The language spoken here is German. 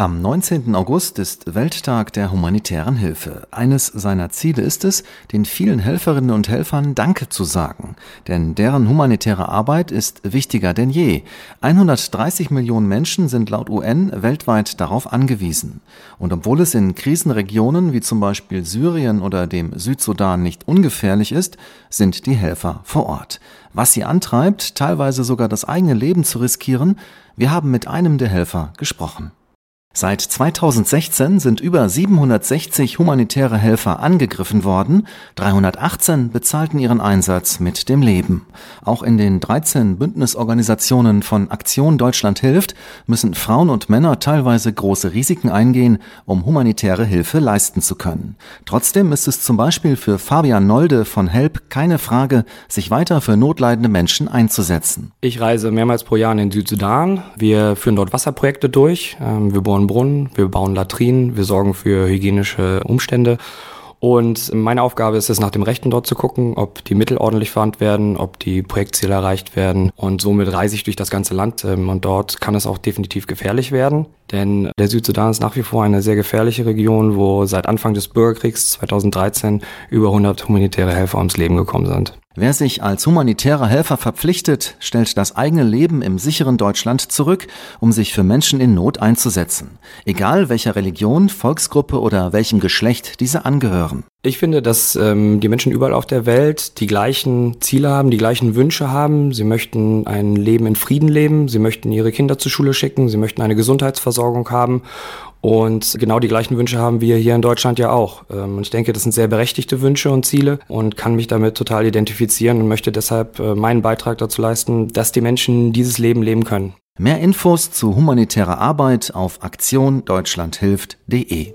Am 19. August ist Welttag der humanitären Hilfe. Eines seiner Ziele ist es, den vielen Helferinnen und Helfern Danke zu sagen. Denn deren humanitäre Arbeit ist wichtiger denn je. 130 Millionen Menschen sind laut UN weltweit darauf angewiesen. Und obwohl es in Krisenregionen wie zum Beispiel Syrien oder dem Südsudan nicht ungefährlich ist, sind die Helfer vor Ort. Was sie antreibt, teilweise sogar das eigene Leben zu riskieren, wir haben mit einem der Helfer gesprochen. Seit 2016 sind über 760 humanitäre Helfer angegriffen worden, 318 bezahlten ihren Einsatz mit dem Leben. Auch in den 13 Bündnisorganisationen von Aktion Deutschland hilft müssen Frauen und Männer teilweise große Risiken eingehen, um humanitäre Hilfe leisten zu können. Trotzdem ist es zum Beispiel für Fabian Nolde von HELP keine Frage, sich weiter für notleidende Menschen einzusetzen. Ich reise mehrmals pro Jahr in den Südsudan. Wir führen dort Wasserprojekte durch. Ähm, wir bohren bauen Brunnen, wir bauen Latrinen, wir sorgen für hygienische Umstände. Und meine Aufgabe ist es, nach dem Rechten dort zu gucken, ob die Mittel ordentlich verwandt werden, ob die Projektziele erreicht werden. Und somit reise ich durch das ganze Land. Ähm, und dort kann es auch definitiv gefährlich werden. Denn der Südsudan ist nach wie vor eine sehr gefährliche Region, wo seit Anfang des Bürgerkriegs 2013 über 100 humanitäre Helfer ums Leben gekommen sind. Wer sich als humanitärer Helfer verpflichtet, stellt das eigene Leben im sicheren Deutschland zurück, um sich für Menschen in Not einzusetzen. Egal welcher Religion, Volksgruppe oder welchem Geschlecht diese angehören. Ich finde, dass ähm, die Menschen überall auf der Welt die gleichen Ziele haben, die gleichen Wünsche haben. Sie möchten ein Leben in Frieden leben, sie möchten ihre Kinder zur Schule schicken, sie möchten eine Gesundheitsversorgung haben. Und genau die gleichen Wünsche haben wir hier in Deutschland ja auch. Ähm, und ich denke, das sind sehr berechtigte Wünsche und Ziele und kann mich damit total identifizieren und möchte deshalb äh, meinen Beitrag dazu leisten, dass die Menschen dieses Leben leben können. Mehr Infos zu humanitärer Arbeit auf aktiondeutschlandhilft.de